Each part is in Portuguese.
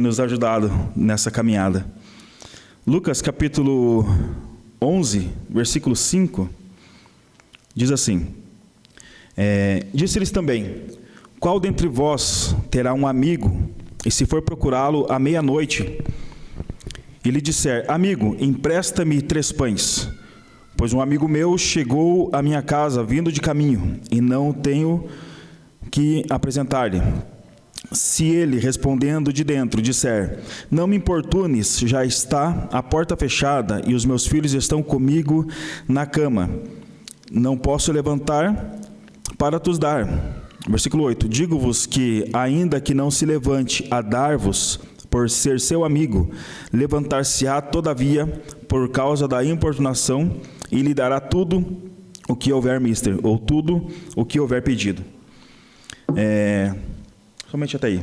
nos ajudado nessa caminhada. Lucas capítulo 11, versículo 5, diz assim: é, Disse-lhes também: Qual dentre vós terá um amigo, e se for procurá-lo à meia-noite, e lhe disser: Amigo, empresta-me três pães, pois um amigo meu chegou à minha casa vindo de caminho, e não tenho que apresentar-lhe se ele, respondendo de dentro, disser: Não me importunes, já está a porta fechada e os meus filhos estão comigo na cama, não posso levantar para tos dar. Versículo 8: Digo-vos que, ainda que não se levante a dar-vos, por ser seu amigo, levantar-se-á, todavia, por causa da importunação, e lhe dará tudo o que houver mister, ou tudo o que houver pedido. É. Somente até aí.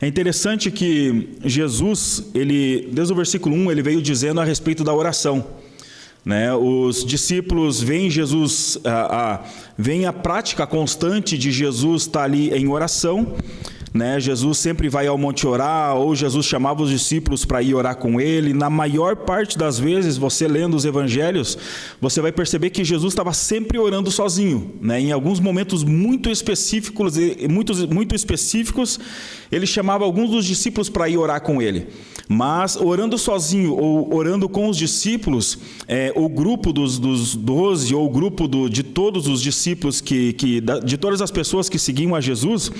É interessante que Jesus, ele, desde o versículo 1, ele veio dizendo a respeito da oração. Né? Os discípulos veem Jesus, a, a, veem a prática constante de Jesus estar ali em oração, né? Jesus sempre vai ao monte orar, ou Jesus chamava os discípulos para ir orar com ele. Na maior parte das vezes, você lendo os evangelhos, você vai perceber que Jesus estava sempre orando sozinho. Né? Em alguns momentos muito específicos, muito, muito específicos, ele chamava alguns dos discípulos para ir orar com ele. Mas orando sozinho ou orando com os discípulos, é, o grupo dos, dos doze ou o grupo do, de todos os discípulos que, que de todas as pessoas que seguiam a Jesus,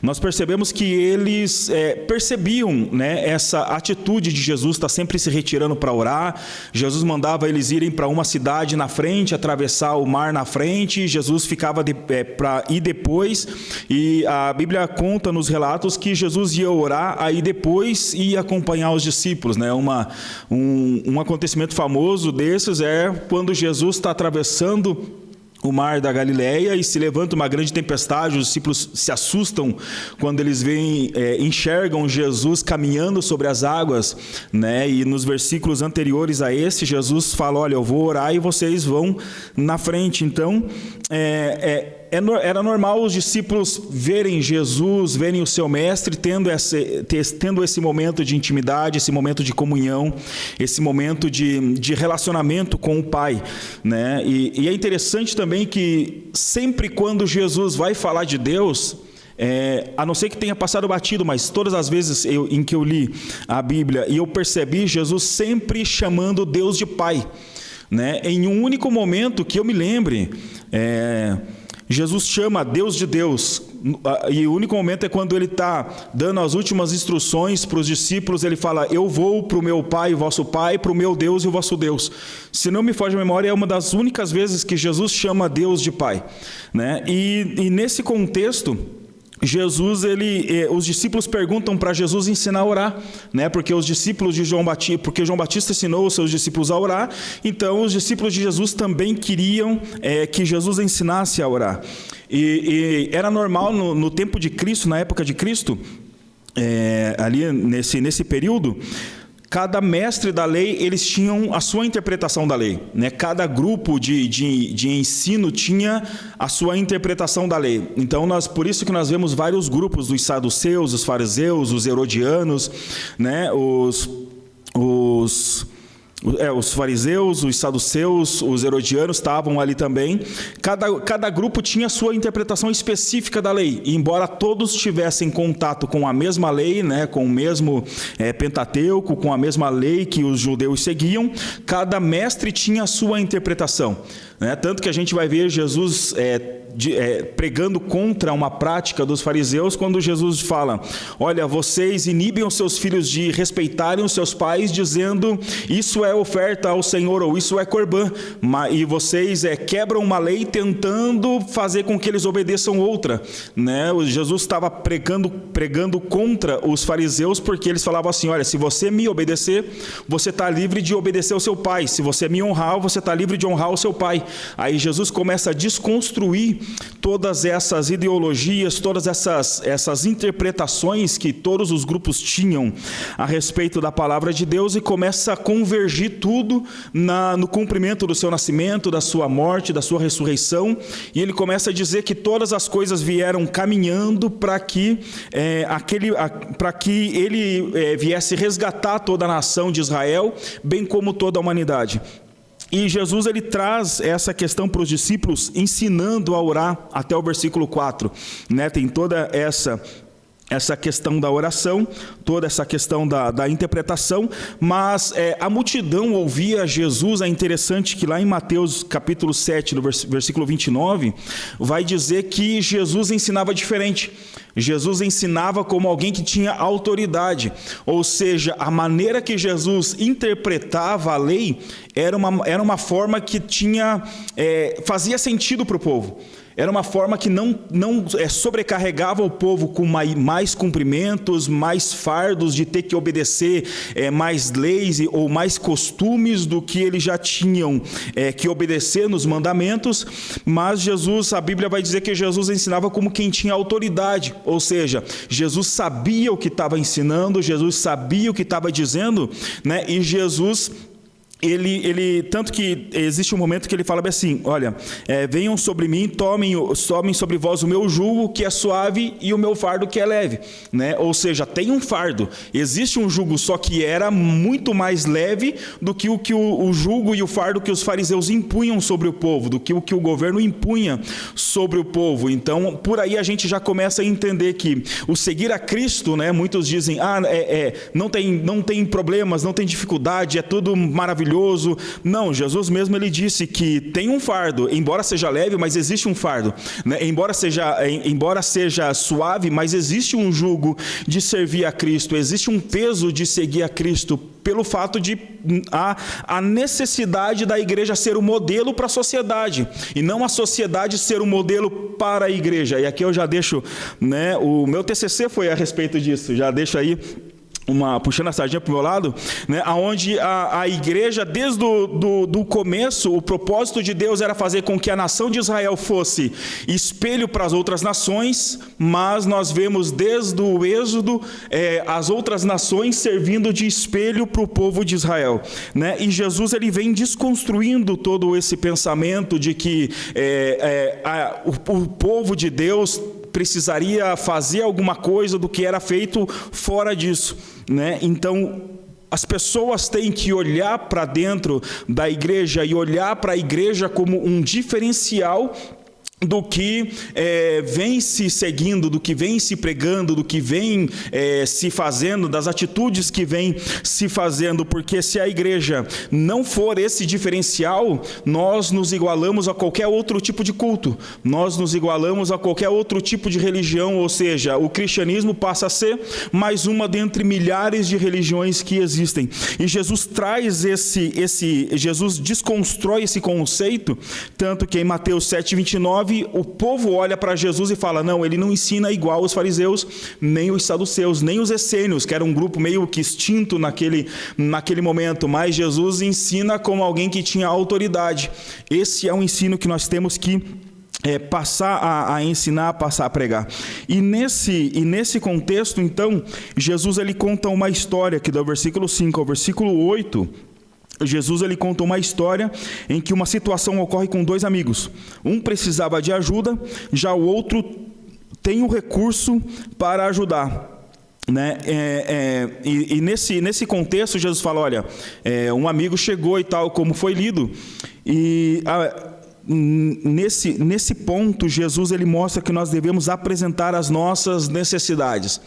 nós percebemos que eles é, percebiam né, essa atitude de Jesus estar tá sempre se retirando para orar. Jesus mandava eles irem para uma cidade na frente, atravessar o mar na frente. Jesus ficava é, para ir depois. E a Bíblia conta nos relatos que Jesus ia orar, aí depois ia acompanhar os discípulos. Né? Uma, um, um acontecimento famoso desses é quando Jesus está atravessando o mar da Galileia e se levanta uma grande tempestade, os discípulos se assustam quando eles veem, é, enxergam Jesus caminhando sobre as águas, né? E nos versículos anteriores a esse, Jesus fala: Olha, eu vou orar e vocês vão na frente. Então, é, é era normal os discípulos verem Jesus, verem o seu mestre, tendo esse, tendo esse momento de intimidade, esse momento de comunhão, esse momento de, de relacionamento com o Pai. Né? E, e é interessante também que sempre quando Jesus vai falar de Deus, é, a não ser que tenha passado batido, mas todas as vezes eu, em que eu li a Bíblia e eu percebi Jesus sempre chamando Deus de Pai. Né? Em um único momento que eu me lembre, é, Jesus chama Deus de Deus, e o único momento é quando ele está dando as últimas instruções para os discípulos, ele fala: Eu vou para o meu Pai, o vosso Pai, para o meu Deus e o vosso Deus. Se não me foge a memória, é uma das únicas vezes que Jesus chama Deus de Pai. Né? E, e nesse contexto, Jesus, ele, eh, os discípulos perguntam para Jesus ensinar a orar, né? Porque os discípulos de João Batista, porque João Batista ensinou os seus discípulos a orar, então os discípulos de Jesus também queriam é, que Jesus ensinasse a orar. E, e era normal no, no, tempo de Cristo, na época de Cristo, é, ali nesse, nesse período, cada mestre da lei, eles tinham a sua interpretação da lei. Né? Cada grupo de, de, de ensino tinha a sua interpretação da lei. Então, nós, por isso que nós vemos vários grupos, os saduceus, os fariseus, os herodianos, né? os, os é, os fariseus, os saduceus, os herodianos estavam ali também. Cada, cada grupo tinha sua interpretação específica da lei. E embora todos tivessem contato com a mesma lei, né, com o mesmo é, Pentateuco, com a mesma lei que os judeus seguiam, cada mestre tinha a sua interpretação. Né? Tanto que a gente vai ver Jesus é, de, é, pregando contra uma prática dos fariseus, quando Jesus fala: Olha, vocês inibem os seus filhos de respeitarem os seus pais, dizendo isso é oferta ao Senhor ou isso é corbã, e vocês é, quebram uma lei tentando fazer com que eles obedeçam outra. Né? Jesus estava pregando, pregando contra os fariseus porque eles falavam assim: Olha, se você me obedecer, você está livre de obedecer ao seu pai, se você me honrar, você está livre de honrar o seu pai. Aí Jesus começa a desconstruir todas essas ideologias, todas essas, essas interpretações que todos os grupos tinham a respeito da palavra de Deus e começa a convergir tudo na, no cumprimento do seu nascimento, da sua morte, da sua ressurreição, e ele começa a dizer que todas as coisas vieram caminhando para que, é, aquele, que ele é, viesse resgatar toda a nação de Israel, bem como toda a humanidade. E Jesus ele traz essa questão para os discípulos, ensinando a orar até o versículo 4. Né? Tem toda essa essa questão da oração, toda essa questão da, da interpretação, mas é, a multidão ouvia Jesus, é interessante que lá em Mateus capítulo 7, no versículo 29, vai dizer que Jesus ensinava diferente. Jesus ensinava como alguém que tinha autoridade, ou seja, a maneira que Jesus interpretava a lei era uma, era uma forma que tinha é, fazia sentido para o povo. Era uma forma que não, não é, sobrecarregava o povo com mais, mais, cumprimentos, mais fardos de ter que obedecer é, mais leis ou mais costumes do que eles já tinham é, que obedecer nos mandamentos. Mas Jesus, a Bíblia vai dizer que Jesus ensinava como quem tinha autoridade, ou seja, Jesus sabia o que estava ensinando, Jesus sabia o que estava dizendo, né? e Jesus ele, ele, tanto que existe um momento que ele fala assim: Olha, é, venham sobre mim, tomem, tomem sobre vós o meu jugo que é suave e o meu fardo que é leve. Né? Ou seja, tem um fardo. Existe um jugo, só que era muito mais leve do que o que o, o jugo e o fardo que os fariseus impunham sobre o povo, do que o que o governo impunha sobre o povo. Então, por aí a gente já começa a entender que o seguir a Cristo, né? Muitos dizem: Ah, é, é não, tem, não tem problemas, não tem dificuldade, é tudo maravilhoso Não, Jesus mesmo ele disse que tem um fardo, embora seja leve, mas existe um fardo. Né? Embora, seja, embora seja suave, mas existe um jugo de servir a Cristo, existe um peso de seguir a Cristo pelo fato de a, a necessidade da igreja ser o modelo para a sociedade e não a sociedade ser o modelo para a igreja. E aqui eu já deixo, né, o meu TCC foi a respeito disso, já deixo aí uma puxando a sardinha para o meu lado, né, aonde a, a igreja desde o do, do começo o propósito de Deus era fazer com que a nação de Israel fosse espelho para as outras nações, mas nós vemos desde o êxodo é, as outras nações servindo de espelho para o povo de Israel, né? E Jesus ele vem desconstruindo todo esse pensamento de que é, é, a, o, o povo de Deus precisaria fazer alguma coisa do que era feito fora disso, né? Então, as pessoas têm que olhar para dentro da igreja e olhar para a igreja como um diferencial do que é, vem se seguindo, do que vem se pregando, do que vem é, se fazendo, das atitudes que vem se fazendo, porque se a igreja não for esse diferencial, nós nos igualamos a qualquer outro tipo de culto, nós nos igualamos a qualquer outro tipo de religião, ou seja, o cristianismo passa a ser mais uma dentre milhares de religiões que existem. E Jesus traz esse, esse Jesus desconstrói esse conceito, tanto que em Mateus 7, 29, o povo olha para Jesus e fala: não, ele não ensina igual os fariseus, nem os saduceus, nem os essênios, que era um grupo meio que extinto naquele, naquele momento, mas Jesus ensina como alguém que tinha autoridade. Esse é um ensino que nós temos que é, passar a, a, ensinar, passar a pregar. E nesse, e nesse contexto, então, Jesus ele conta uma história que do versículo 5 ao versículo 8 Jesus ele conta uma história em que uma situação ocorre com dois amigos. Um precisava de ajuda, já o outro tem o recurso para ajudar. Né? É, é, e, e, nesse, nesse contexto, Jesus fala: olha, é, um amigo chegou e tal, como foi lido, e a, nesse, nesse ponto, Jesus ele mostra que nós devemos apresentar as nossas necessidades.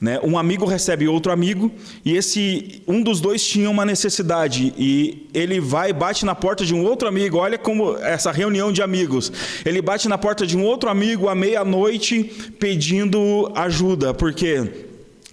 Né? Um amigo recebe outro amigo e esse um dos dois tinha uma necessidade e ele vai bate na porta de um outro amigo. Olha como essa reunião de amigos. Ele bate na porta de um outro amigo à meia-noite pedindo ajuda, porque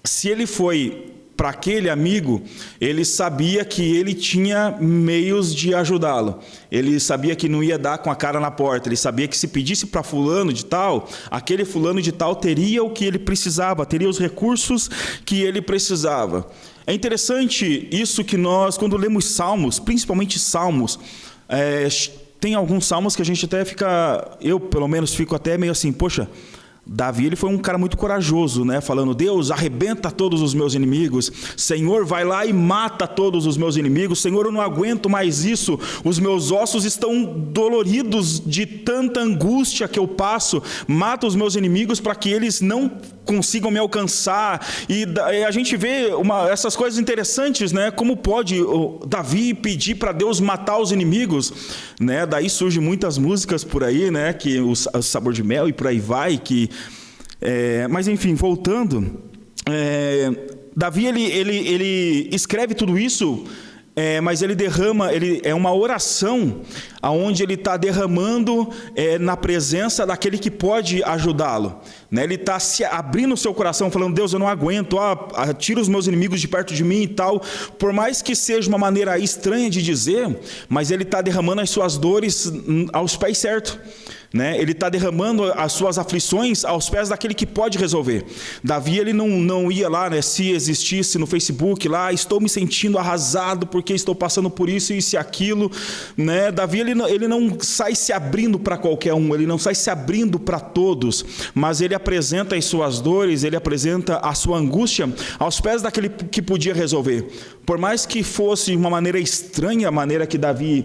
se ele foi para aquele amigo, ele sabia que ele tinha meios de ajudá-lo. Ele sabia que não ia dar com a cara na porta. Ele sabia que se pedisse para fulano de tal, aquele fulano de tal teria o que ele precisava, teria os recursos que ele precisava. É interessante isso que nós, quando lemos Salmos, principalmente Salmos, é, tem alguns salmos que a gente até fica, eu pelo menos fico até meio assim, poxa, Davi ele foi um cara muito corajoso, né? Falando: Deus, arrebenta todos os meus inimigos. Senhor, vai lá e mata todos os meus inimigos. Senhor, eu não aguento mais isso. Os meus ossos estão doloridos de tanta angústia que eu passo. Mata os meus inimigos para que eles não consigam me alcançar. E a gente vê uma, essas coisas interessantes, né? Como pode Davi pedir para Deus matar os inimigos, né? Daí surgem muitas músicas por aí, né? Que o, sabor de mel e por aí vai. Que, é, mas enfim, voltando, é, Davi ele, ele, ele escreve tudo isso é, mas ele derrama, ele é uma oração aonde ele está derramando é, na presença daquele que pode ajudá-lo. Né? Ele está se abrindo o seu coração, falando: Deus, eu não aguento, ó, tira os meus inimigos de perto de mim e tal. Por mais que seja uma maneira estranha de dizer, mas ele está derramando as suas dores hum, aos pés certos. Né? Ele está derramando as suas aflições aos pés daquele que pode resolver. Davi ele não, não ia lá, né, se existisse no Facebook lá, estou me sentindo arrasado porque estou passando por isso, isso e aquilo. Né? Davi ele não, ele não sai se abrindo para qualquer um, ele não sai se abrindo para todos, mas ele apresenta as suas dores, ele apresenta a sua angústia aos pés daquele que podia resolver. Por mais que fosse uma maneira estranha a maneira que Davi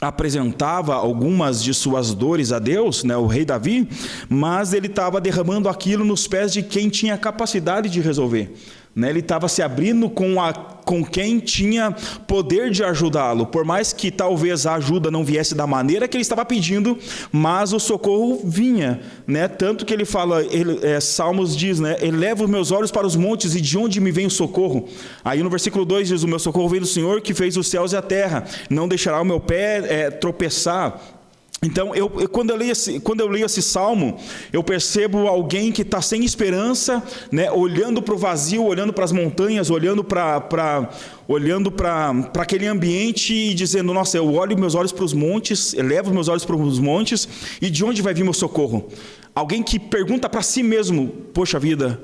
apresentava algumas de suas dores a Deus, né, o rei Davi, mas ele estava derramando aquilo nos pés de quem tinha capacidade de resolver. Né? Ele estava se abrindo com, a, com quem tinha poder de ajudá-lo, por mais que talvez a ajuda não viesse da maneira que ele estava pedindo, mas o socorro vinha. Né? Tanto que ele fala, ele, é, Salmos diz, né? eleva os meus olhos para os montes e de onde me vem o socorro? Aí no versículo 2 diz: O meu socorro vem do Senhor que fez os céus e a terra, não deixará o meu pé é, tropeçar. Então, eu, quando, eu leio esse, quando eu leio esse salmo, eu percebo alguém que está sem esperança, né, olhando para o vazio, olhando para as montanhas, olhando para olhando para aquele ambiente e dizendo: Nossa, eu olho meus olhos para os montes, elevo meus olhos para os montes, e de onde vai vir meu socorro? Alguém que pergunta para si mesmo: Poxa vida,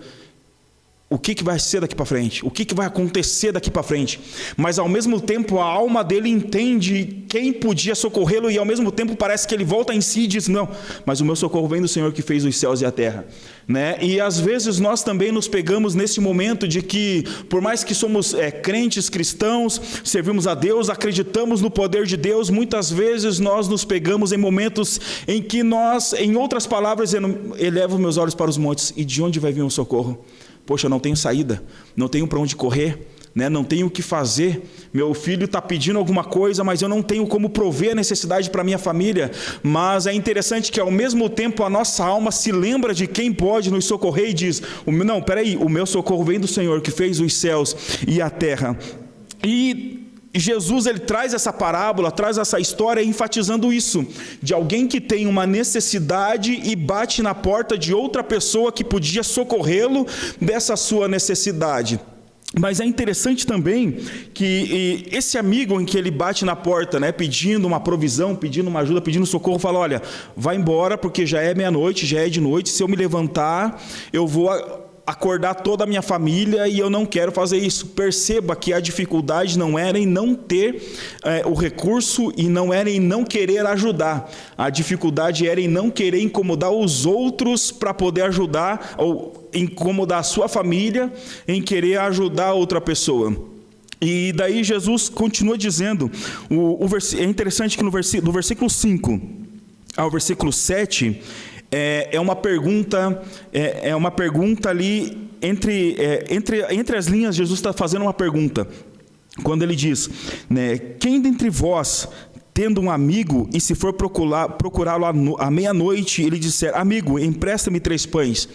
o que, que vai ser daqui para frente, o que, que vai acontecer daqui para frente. Mas ao mesmo tempo a alma dele entende quem podia socorrê-lo e ao mesmo tempo parece que ele volta em si e diz: Não, mas o meu socorro vem do Senhor que fez os céus e a terra. Né? E às vezes nós também nos pegamos nesse momento de que, por mais que somos é, crentes cristãos, servimos a Deus, acreditamos no poder de Deus, muitas vezes nós nos pegamos em momentos em que nós, em outras palavras, elevo meus olhos para os montes e de onde vai vir o socorro? Poxa, não tenho saída, não tenho para onde correr, né? não tenho o que fazer. Meu filho está pedindo alguma coisa, mas eu não tenho como prover a necessidade para minha família. Mas é interessante que ao mesmo tempo a nossa alma se lembra de quem pode nos socorrer e diz: Não, peraí, o meu socorro vem do Senhor que fez os céus e a terra. E Jesus ele traz essa parábola, traz essa história enfatizando isso, de alguém que tem uma necessidade e bate na porta de outra pessoa que podia socorrê-lo dessa sua necessidade. Mas é interessante também que esse amigo em que ele bate na porta, né, pedindo uma provisão, pedindo uma ajuda, pedindo socorro, fala: Olha, vai embora porque já é meia-noite, já é de noite. Se eu me levantar, eu vou acordar toda a minha família e eu não quero fazer isso. Perceba que a dificuldade não era em não ter é, o recurso e não era em não querer ajudar. A dificuldade era em não querer incomodar os outros para poder ajudar ou incomodar a sua família em querer ajudar outra pessoa. E daí Jesus continua dizendo, o, o é interessante que no versículo, do versículo 5 ao versículo 7, é, é uma pergunta, é, é, uma pergunta ali entre, é, entre, entre as linhas, Jesus está fazendo uma pergunta. Quando ele diz, né, quem dentre vós tendo um amigo e se for procurá-lo à meia-noite, ele disser, amigo, empresta-me três pães.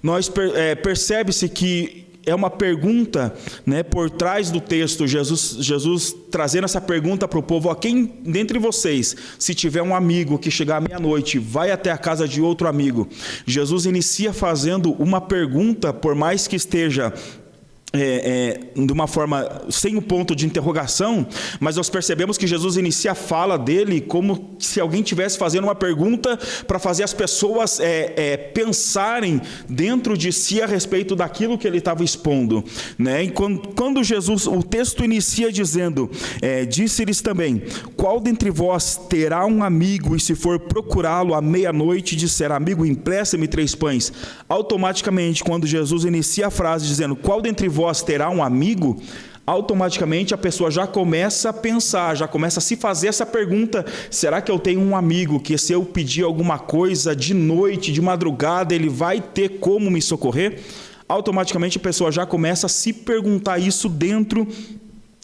Nós é, percebe-se que é uma pergunta né, por trás do texto, Jesus, Jesus trazendo essa pergunta para o povo: a quem dentre vocês, se tiver um amigo que chegar à meia-noite, vai até a casa de outro amigo? Jesus inicia fazendo uma pergunta, por mais que esteja é, é, de uma forma sem o ponto de interrogação, mas nós percebemos que Jesus inicia a fala dele como se alguém tivesse fazendo uma pergunta para fazer as pessoas é, é, pensarem dentro de si a respeito daquilo que ele estava expondo, né? E quando, quando, Jesus, o texto inicia dizendo, é, disse-lhes também: Qual dentre vós terá um amigo e se for procurá-lo à meia-noite disser amigo empresta-me três pães? Automaticamente, quando Jesus inicia a frase dizendo Qual dentre vós terá um amigo, automaticamente a pessoa já começa a pensar, já começa a se fazer essa pergunta: será que eu tenho um amigo que, se eu pedir alguma coisa de noite, de madrugada, ele vai ter como me socorrer? Automaticamente a pessoa já começa a se perguntar isso dentro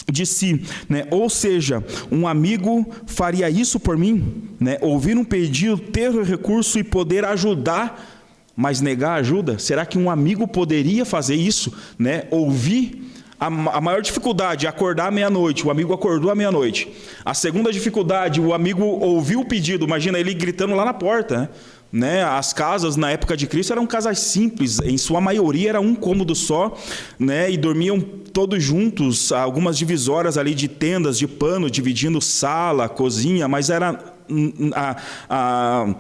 de si, né? Ou seja, um amigo faria isso por mim, né? Ouvir um pedido, ter o recurso e poder ajudar mas negar ajuda? Será que um amigo poderia fazer isso? Né? Ouvir a, a maior dificuldade é acordar à meia-noite, o amigo acordou à meia-noite. A segunda dificuldade, o amigo ouviu o pedido, imagina ele gritando lá na porta. Né? Né? As casas na época de Cristo eram casas simples, em sua maioria era um cômodo só, né? E dormiam todos juntos, algumas divisórias ali de tendas de pano dividindo sala, cozinha, mas era a, a, a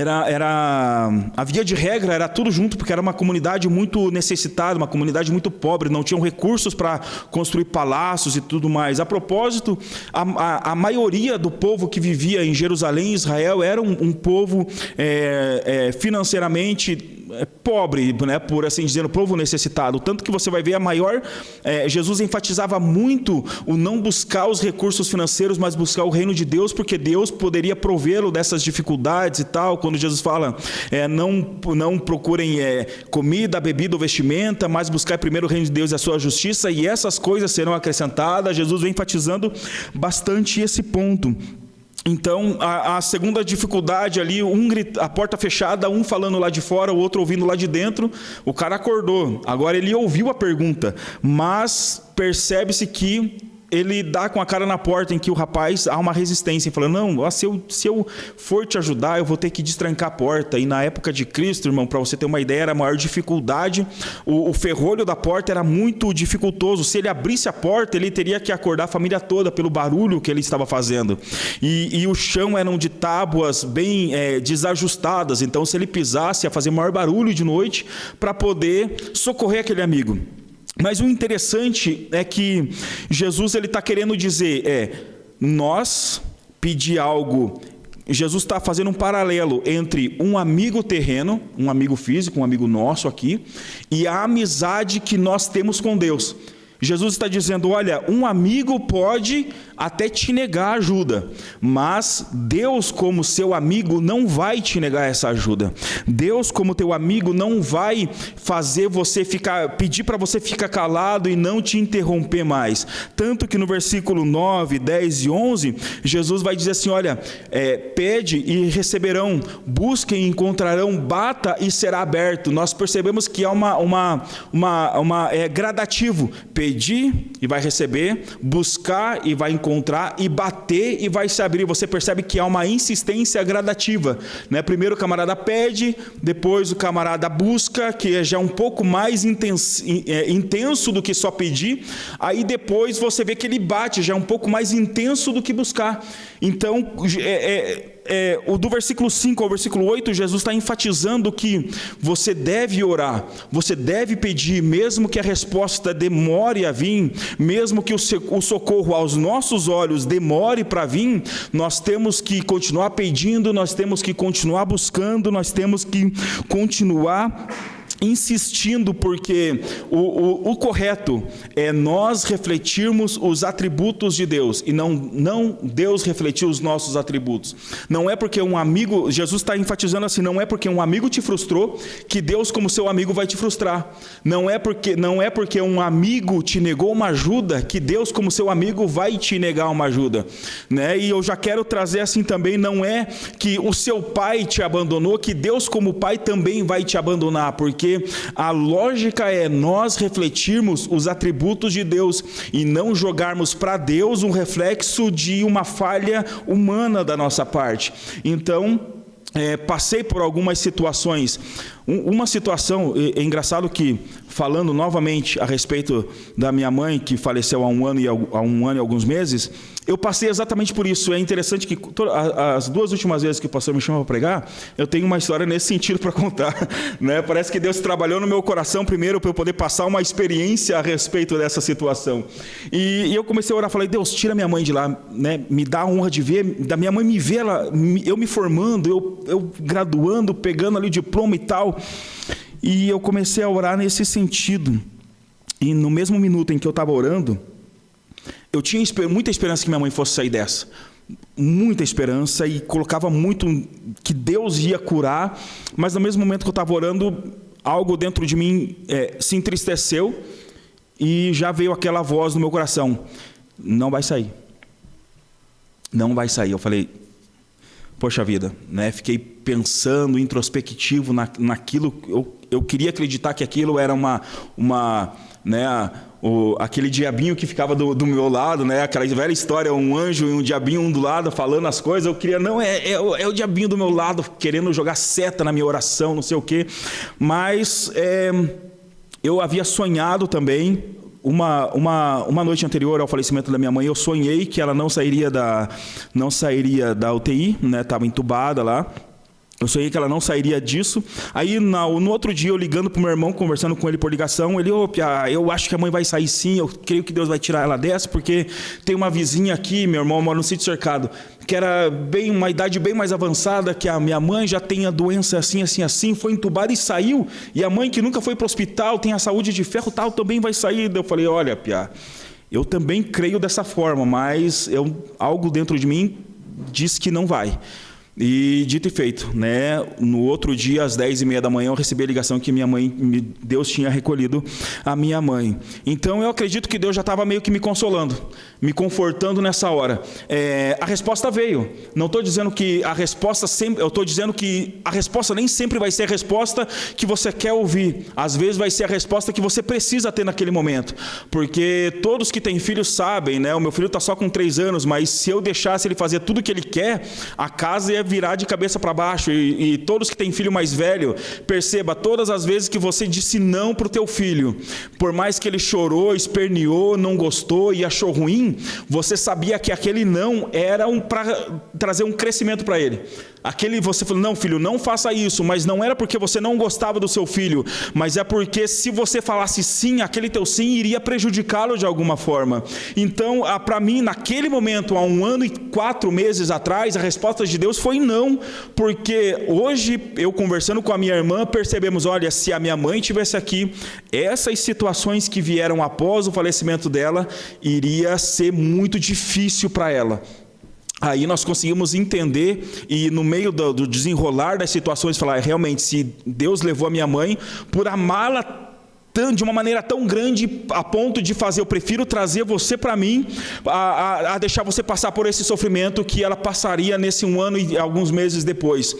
era, era a via de regra era tudo junto porque era uma comunidade muito necessitada, uma comunidade muito pobre, não tinham recursos para construir palácios e tudo mais. A propósito, a, a, a, maioria do povo que vivia em Jerusalém, Israel, era um, um povo é, é, financeiramente pobre, né, por assim dizer, o povo necessitado. Tanto que você vai ver a maior. É, Jesus enfatizava muito o não buscar os recursos financeiros, mas buscar o reino de Deus, porque Deus poderia provê-lo dessas dificuldades e tal. Quando Jesus fala, é, não, não procurem é, comida, bebida ou vestimenta, mas buscar primeiro o reino de Deus e a sua justiça, e essas coisas serão acrescentadas. Jesus vem enfatizando bastante esse ponto. Então, a, a, segunda dificuldade ali, um grita, a porta fechada, um falando lá de fora, o outro ouvindo lá de dentro. O cara acordou. Agora ele ouviu a pergunta, mas percebe-se que ele dá com a cara na porta em que o rapaz há uma resistência, falando: Não, se eu, se eu for te ajudar, eu vou ter que destrancar a porta. E na época de Cristo, irmão, para você ter uma ideia, era a maior dificuldade. O, o, ferrolho da porta era muito dificultoso. Se ele abrisse a porta, ele teria que acordar a família toda pelo barulho que ele estava fazendo. E, e o chão eram de tábuas bem é, desajustadas. Então, se ele pisasse, ia fazer maior barulho de noite para poder socorrer aquele amigo. Mas o interessante é que Jesus ele está querendo dizer é nós pedir algo. Jesus está fazendo um paralelo entre um amigo terreno, um amigo físico, um amigo nosso aqui, e a amizade que nós temos com Deus. Jesus está dizendo: olha, um amigo pode até te negar ajuda, mas Deus, como seu amigo, não vai te negar essa ajuda. Deus, como teu amigo, não vai fazer você ficar, pedir para você ficar calado e não te interromper mais. Tanto que no versículo 9, 10 e 11, Jesus vai dizer assim: olha, é, pede e receberão, busquem e encontrarão, bata e será aberto. Nós percebemos que é uma, uma, uma, uma é gradativo: pedir e vai receber, buscar e vai encontrar e bater e vai se abrir. Você percebe que há uma insistência gradativa. Né? Primeiro o camarada pede, depois o camarada busca, que é já um pouco mais intenso, é, intenso do que só pedir. Aí depois você vê que ele bate, já é um pouco mais intenso do que buscar. Então, é, é é, o do versículo 5 ao versículo 8, Jesus está enfatizando que você deve orar, você deve pedir, mesmo que a resposta demore a vir, mesmo que o socorro aos nossos olhos demore para vir, nós temos que continuar pedindo, nós temos que continuar buscando, nós temos que continuar insistindo, porque o, o, o, correto é nós refletirmos os atributos de Deus e não, não Deus refletir os nossos atributos. Não é porque um amigo, Jesus está enfatizando assim, não é porque um amigo te frustrou que Deus, como seu amigo, vai te frustrar. Não é porque, não é porque um amigo te negou uma ajuda que Deus, como seu amigo, vai te negar uma ajuda. Né? E eu já quero trazer assim também, não é que o seu pai te abandonou, que Deus, como pai, também vai te abandonar, porque a lógica é nós refletirmos os atributos de Deus e não jogarmos para Deus um reflexo de uma falha humana da nossa parte. Então, é, passei por algumas situações uma situação, é, engraçado que, falando novamente a respeito da minha mãe, que faleceu há um ano e, há um ano e alguns meses, eu passei exatamente por isso. É interessante que as duas últimas vezes que o pastor me chamou para pregar, eu tenho uma história nesse sentido para contar. Né? Parece que Deus trabalhou no meu coração primeiro para eu poder passar uma experiência a respeito dessa situação. E, e eu comecei a orar, falei, Deus, tira minha mãe de lá, né? me dá a honra de ver, da minha mãe me ver, ela, eu me formando, eu, eu graduando, pegando ali o diploma e tal. E eu comecei a orar nesse sentido. E no mesmo minuto em que eu estava orando, eu tinha muita esperança que minha mãe fosse sair dessa. Muita esperança e colocava muito que Deus ia curar, mas no mesmo momento que eu estava orando, algo dentro de mim é, se entristeceu e já veio aquela voz no meu coração: não vai sair. Não vai sair. Eu falei, poxa vida, né? Fiquei pensando, introspectivo na, naquilo. Eu, eu queria acreditar que aquilo era uma, uma né? O, aquele diabinho que ficava do, do, meu lado, né? Aquela velha história, um anjo e um diabinho um do lado falando as coisas. Eu queria, não, é, é, é o diabinho do meu lado querendo jogar seta na minha oração, não sei o quê. Mas é, eu havia sonhado também uma, uma, uma noite anterior ao falecimento da minha mãe, eu sonhei que ela não sairia da, não sairia da UTI, né? Estava entubada lá. Eu sonhei que ela não sairia disso. Aí, no, no outro dia, eu ligando para o meu irmão, conversando com ele por ligação, ele, ô, Pia, eu acho que a mãe vai sair sim, eu creio que Deus vai tirar ela dessa, porque tem uma vizinha aqui, meu irmão mora no sítio cercado, que era bem uma idade bem mais avançada, que a minha mãe já tem a doença assim, assim, assim, foi entubada e saiu. E a mãe que nunca foi para o hospital, tem a saúde de ferro tal, também vai sair. Eu falei, olha, Pia, eu também creio dessa forma, mas eu, algo dentro de mim diz que não vai. E dito e feito, né? No outro dia, às 10 e meia da manhã, eu recebi a ligação que minha mãe, Deus tinha recolhido a minha mãe. Então eu acredito que Deus já estava meio que me consolando, me confortando nessa hora. É, a resposta veio. Não estou dizendo que a resposta sempre, eu estou dizendo que a resposta nem sempre vai ser a resposta que você quer ouvir. Às vezes vai ser a resposta que você precisa ter naquele momento. Porque todos que têm filhos sabem, né? O meu filho está só com três anos, mas se eu deixasse ele fazer tudo o que ele quer, a casa ia virar de cabeça para baixo. E, e, todos que têm filho mais velho, perceba, todas as vezes que você disse não para o teu filho, por mais que ele chorou, esperneou, não gostou e achou ruim, você sabia que aquele não era um para trazer um crescimento para ele. Aquele você falou, não, filho, não faça isso, mas não era porque você não gostava do seu filho, mas é porque se você falasse sim, aquele teu sim iria prejudicá-lo de alguma forma. Então, para mim, naquele momento, há um ano e quatro meses atrás, a resposta de Deus foi não, porque hoje, eu conversando com a minha irmã, percebemos: olha, se a minha mãe tivesse aqui, essas situações que vieram após o falecimento dela, iria ser muito difícil para ela. Aí nós conseguimos entender e no meio do, do desenrolar das situações falar realmente se Deus levou a minha mãe por amá-la de uma maneira tão grande a ponto de fazer, eu prefiro trazer você para mim, a, a, a, deixar você passar por esse sofrimento que ela passaria nesse um ano e alguns meses depois.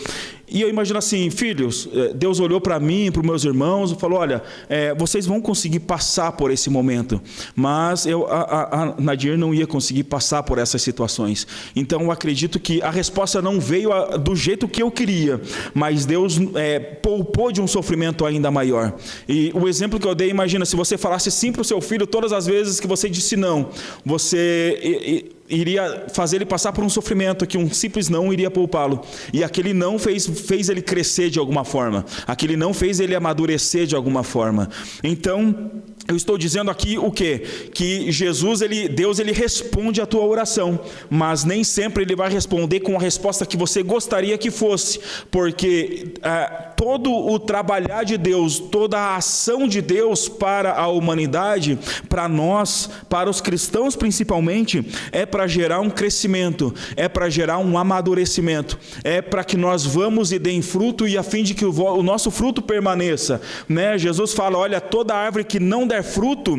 E eu imagino assim, filhos, eh, Deus olhou para mim, para os meus irmãos, e falou: olha, é, vocês vão conseguir passar por esse momento, mas eu, a, a, Nadir não ia conseguir passar por essas situações. Então eu acredito que a resposta não veio do jeito que eu queria, mas Deus é, poupou de um sofrimento ainda maior. E o exemplo que eu dei, imagina, se você falasse sim para o seu filho todas as vezes que você disse não, você. Iria fazer ele passar por um sofrimento que um simples não iria poupá-lo. E aquele não fez, fez ele crescer de alguma forma. Aquele não fez ele amadurecer de alguma forma. Então, eu estou dizendo aqui o quê? Que Jesus, ele, Deus, ele responde a tua oração, mas nem sempre ele vai responder com a resposta que você gostaria que fosse, porque ah, todo o trabalhar de Deus, toda a ação de Deus para a humanidade, para nós, para os cristãos principalmente, é para gerar um crescimento, é para gerar um amadurecimento, é para que nós vamos e deem fruto e a fim de que o, o nosso fruto permaneça, né? Jesus fala, olha, toda árvore que não der fruto,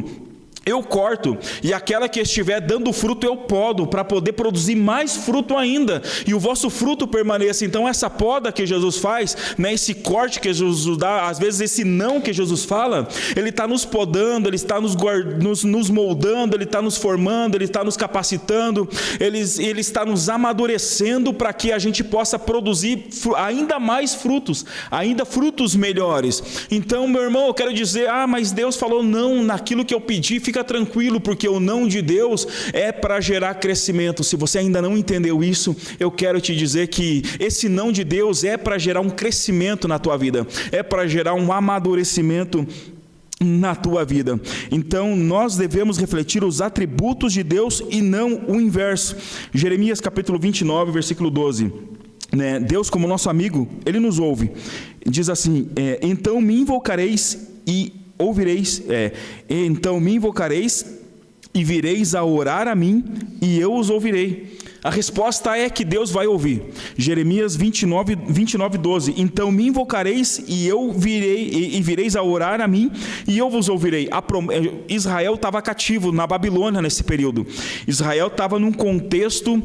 eu corto, e aquela que estiver dando fruto eu podo, para poder produzir mais fruto ainda, e o vosso fruto permaneça. Então, essa poda que Jesus faz, né, esse corte que Jesus dá, às vezes esse não que Jesus fala, ele está nos podando, ele está nos, nos, nos moldando, ele está nos formando, ele está nos capacitando, ele, ele está nos amadurecendo para que a gente possa produzir ainda mais frutos, ainda frutos melhores. Então, meu irmão, eu quero dizer, ah, mas Deus falou não naquilo que eu pedi, fica tranquilo, porque o não de Deus é para gerar crescimento. Se você ainda não entendeu isso, eu quero te dizer que esse não de Deus é para gerar um crescimento na tua vida, é para gerar um amadurecimento na tua vida. Então, nós devemos refletir os atributos de Deus e não o inverso. Jeremias capítulo 29, versículo 12. Né? Deus, como nosso amigo, ele nos ouve. Diz assim: é, Então me invocareis e ouvireis, é, então me invocareis e vireis a orar a mim, e eu os ouvirei. A resposta é que Deus vai ouvir. Jeremias 29, 29 12. Então me invocareis e eu virei e, e vireis a orar a mim e eu vos ouvirei. Prom... É, Israel estava cativo na Babilônia nesse período. Israel estava num contexto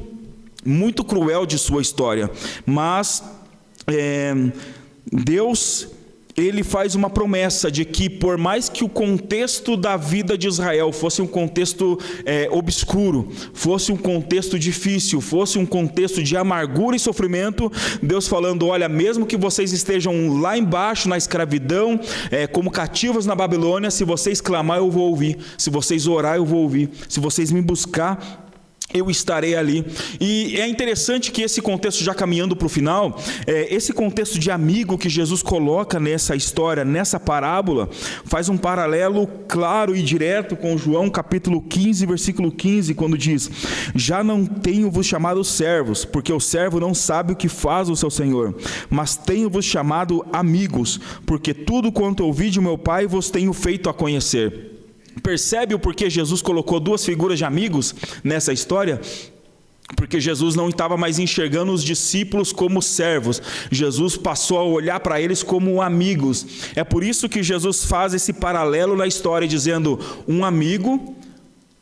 muito cruel de sua história, mas é, Deus ele faz uma promessa de que, por mais que o contexto da vida de Israel fosse um contexto é, obscuro, fosse um contexto difícil, fosse um contexto de amargura e sofrimento, Deus falando: olha, mesmo que vocês estejam lá embaixo na escravidão, é, como cativos na Babilônia, se vocês clamar, eu vou ouvir, se vocês orar, eu vou ouvir, se vocês me buscar, eu estarei ali. E é interessante que esse contexto, já caminhando para o final, é, esse contexto de amigo que Jesus coloca nessa história, nessa parábola, faz um paralelo claro e direto com João capítulo 15, versículo 15, quando diz: Já não tenho-vos chamado servos, porque o servo não sabe o que faz o seu senhor, mas tenho-vos chamado amigos, porque tudo quanto ouvi de meu Pai vos tenho feito a conhecer. Percebe o porquê Jesus colocou duas figuras de amigos nessa história? Porque Jesus não estava mais enxergando os discípulos como servos, Jesus passou a olhar para eles como amigos. É por isso que Jesus faz esse paralelo na história, dizendo: um amigo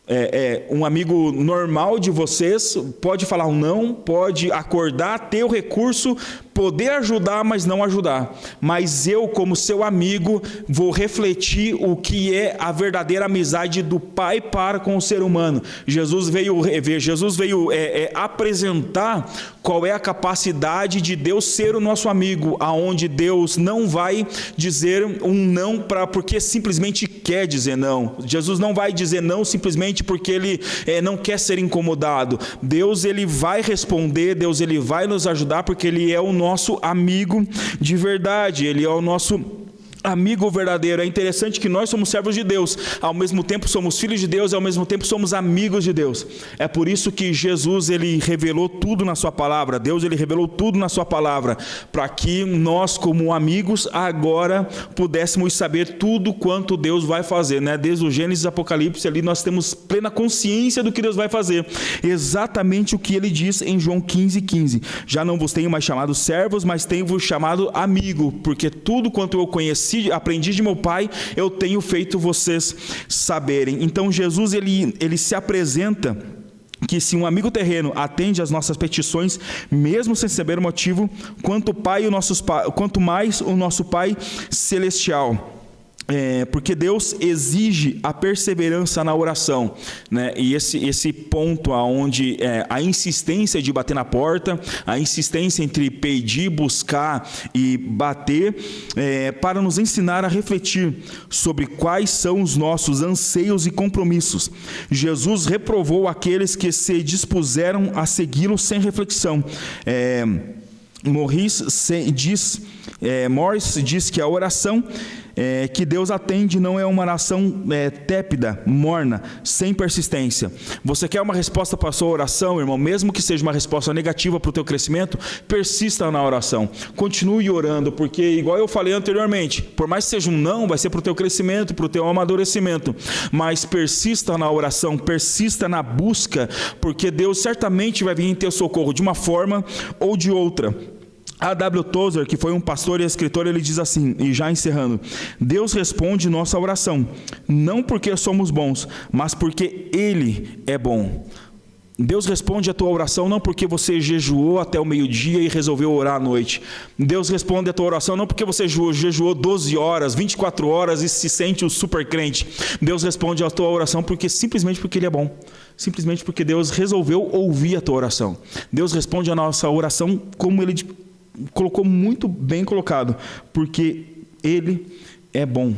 é, é, um amigo normal de vocês pode falar um não, pode acordar, ter o recurso poder ajudar, mas não ajudar. Mas eu, como seu amigo, vou refletir o que é a verdadeira amizade do Pai para com o ser humano. Jesus veio rever, Jesus veio é, é, apresentar qual é a capacidade de Deus ser o nosso amigo, aonde Deus não vai dizer um não para porque simplesmente quer dizer não. Jesus não vai dizer não simplesmente porque ele é, não quer ser incomodado. Deus ele vai responder, Deus ele vai nos ajudar porque ele é o nosso amigo de verdade, Ele é o nosso amigo verdadeiro. É interessante que nós somos servos de Deus, ao mesmo tempo somos filhos de Deus e ao mesmo tempo somos amigos de Deus. É por isso que Jesus ele revelou tudo na sua palavra. Deus ele revelou tudo na sua palavra, para que nós como amigos agora pudéssemos saber tudo quanto Deus vai fazer, né? Desde o Gênesis Apocalipse ali nós temos plena consciência do que Deus vai fazer. Exatamente o que ele diz em João 15:15. 15. Já não vos tenho mais chamado servos, mas tenho vos chamado amigo, porque tudo quanto eu conheci aprendi, aprendi de meu pai, eu tenho feito vocês saberem. Então Jesus ele, ele se apresenta que se um amigo terreno atende às nossas petições, mesmo sem saber o motivo, quanto, pai, o nosso, quanto mais o nosso Pai celestial é, porque Deus exige a perseverança na oração, né? E esse, esse ponto aonde é, a insistência de bater na porta, a insistência entre pedir, buscar e bater, é, para nos ensinar a refletir sobre quais são os nossos anseios e compromissos. Jesus reprovou aqueles que se dispuseram a segui-lo sem reflexão. É, diz, é, Morris diz que a oração é, que Deus atende não é uma oração é, tépida, morna, sem persistência. Você quer uma resposta para a sua oração, irmão, mesmo que seja uma resposta negativa para o teu crescimento, persista na oração. Continue orando, porque, igual eu falei anteriormente, por mais que seja um não, vai ser para o teu crescimento, para o teu amadurecimento. Mas persista na oração, persista na busca, porque Deus certamente vai vir em teu socorro de uma forma ou de outra. A.W. Tozer, que foi um pastor e escritor, ele diz assim, e já encerrando: Deus responde nossa oração, não porque somos bons, mas porque Ele é bom. Deus responde a tua oração não porque você jejuou até o meio-dia e resolveu orar à noite. Deus responde a tua oração não porque você jejuou 12 horas, 24 horas e se sente o um super crente. Deus responde a tua oração porque simplesmente porque ele é bom. Simplesmente porque Deus resolveu ouvir a tua oração. Deus responde a nossa oração como ele colocou muito bem colocado, porque ele é bom.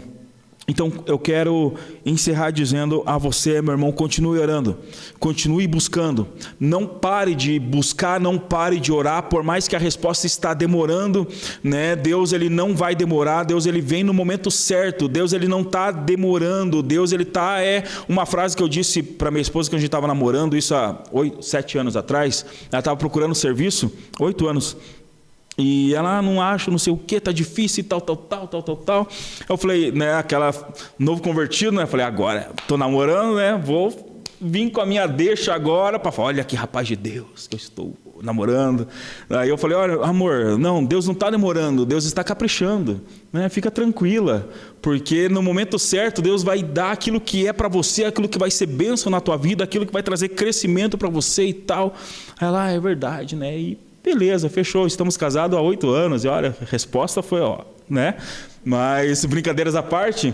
Então eu quero encerrar dizendo a você, meu irmão, continue orando, continue buscando, não pare de buscar, não pare de orar, por mais que a resposta está demorando, né? Deus ele não vai demorar, Deus ele vem no momento certo, Deus ele não está demorando, Deus ele está é uma frase que eu disse para minha esposa que a gente estava namorando isso há oito, sete anos atrás, ela estava procurando serviço, oito anos. E ela não acha, não sei o que, tá difícil e tal, tal, tal, tal, tal, tal. Eu falei, né, aquela novo convertido, né? Eu falei, agora, tô namorando, né? Vou vir com a minha deixa agora para falar, olha que rapaz de Deus que eu estou namorando. Aí eu falei, olha, amor, não, Deus não está demorando, Deus está caprichando, né? Fica tranquila, porque no momento certo Deus vai dar aquilo que é para você, aquilo que vai ser bênção na tua vida, aquilo que vai trazer crescimento para você e tal. Ela, ah, é verdade, né? E Beleza, fechou, estamos casados há oito anos. E olha, a resposta foi, ó, né? Mas, brincadeiras à parte,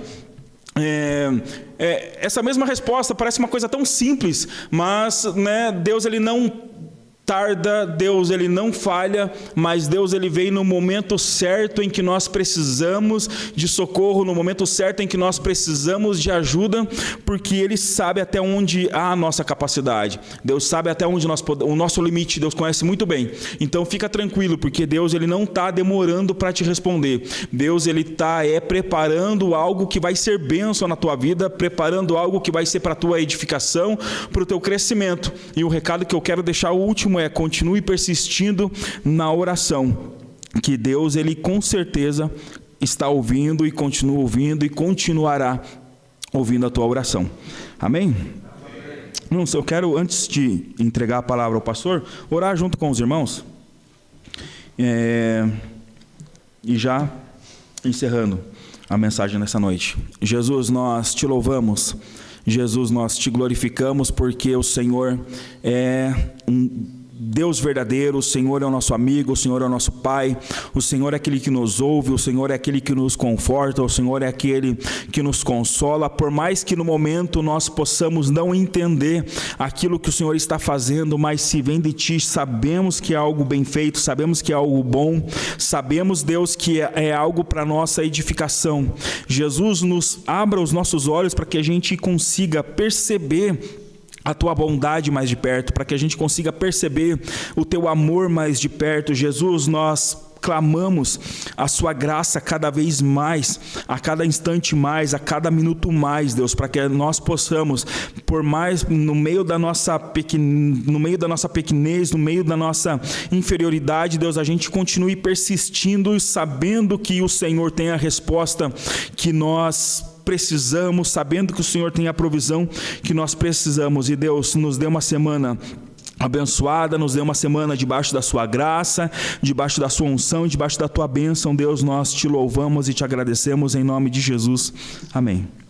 é, é, essa mesma resposta parece uma coisa tão simples, mas né, Deus ele não tarda, Deus ele não falha, mas Deus ele vem no momento certo em que nós precisamos de socorro, no momento certo em que nós precisamos de ajuda, porque ele sabe até onde há a nossa capacidade. Deus sabe até onde nós o nosso limite, Deus conhece muito bem. Então fica tranquilo, porque Deus ele não está demorando para te responder. Deus ele está é preparando algo que vai ser bênção na tua vida, preparando algo que vai ser para a tua edificação, para o teu crescimento. E o recado que eu quero deixar o último é continue persistindo na oração, que Deus ele com certeza está ouvindo e continua ouvindo e continuará ouvindo a tua oração. Amém? Não, eu quero antes de entregar a palavra ao pastor, orar junto com os irmãos. É, e já encerrando a mensagem nessa noite. Jesus, nós te louvamos. Jesus, nós te glorificamos porque o Senhor é um Deus verdadeiro, o Senhor é o nosso amigo, o Senhor é o nosso Pai, o Senhor é aquele que nos ouve, o Senhor é aquele que nos conforta, o Senhor é aquele que nos consola, por mais que no momento nós possamos não entender aquilo que o Senhor está fazendo, mas se vem de Ti, sabemos que é algo bem feito, sabemos que é algo bom, sabemos, Deus, que é, é algo para nossa edificação. Jesus nos abra os nossos olhos para que a gente consiga perceber a tua bondade mais de perto, para que a gente consiga perceber o teu amor mais de perto. Jesus, nós clamamos a sua graça cada vez mais, a cada instante mais, a cada minuto mais, Deus, para que nós possamos, por mais no meio da nossa pequen... no meio da nossa pequenez, no meio da nossa inferioridade, Deus, a gente continue persistindo e sabendo que o Senhor tem a resposta que nós precisamos, sabendo que o Senhor tem a provisão que nós precisamos. E Deus nos dê uma semana abençoada, nos dê uma semana debaixo da sua graça, debaixo da sua unção, debaixo da tua bênção. Deus, nós te louvamos e te agradecemos em nome de Jesus. Amém.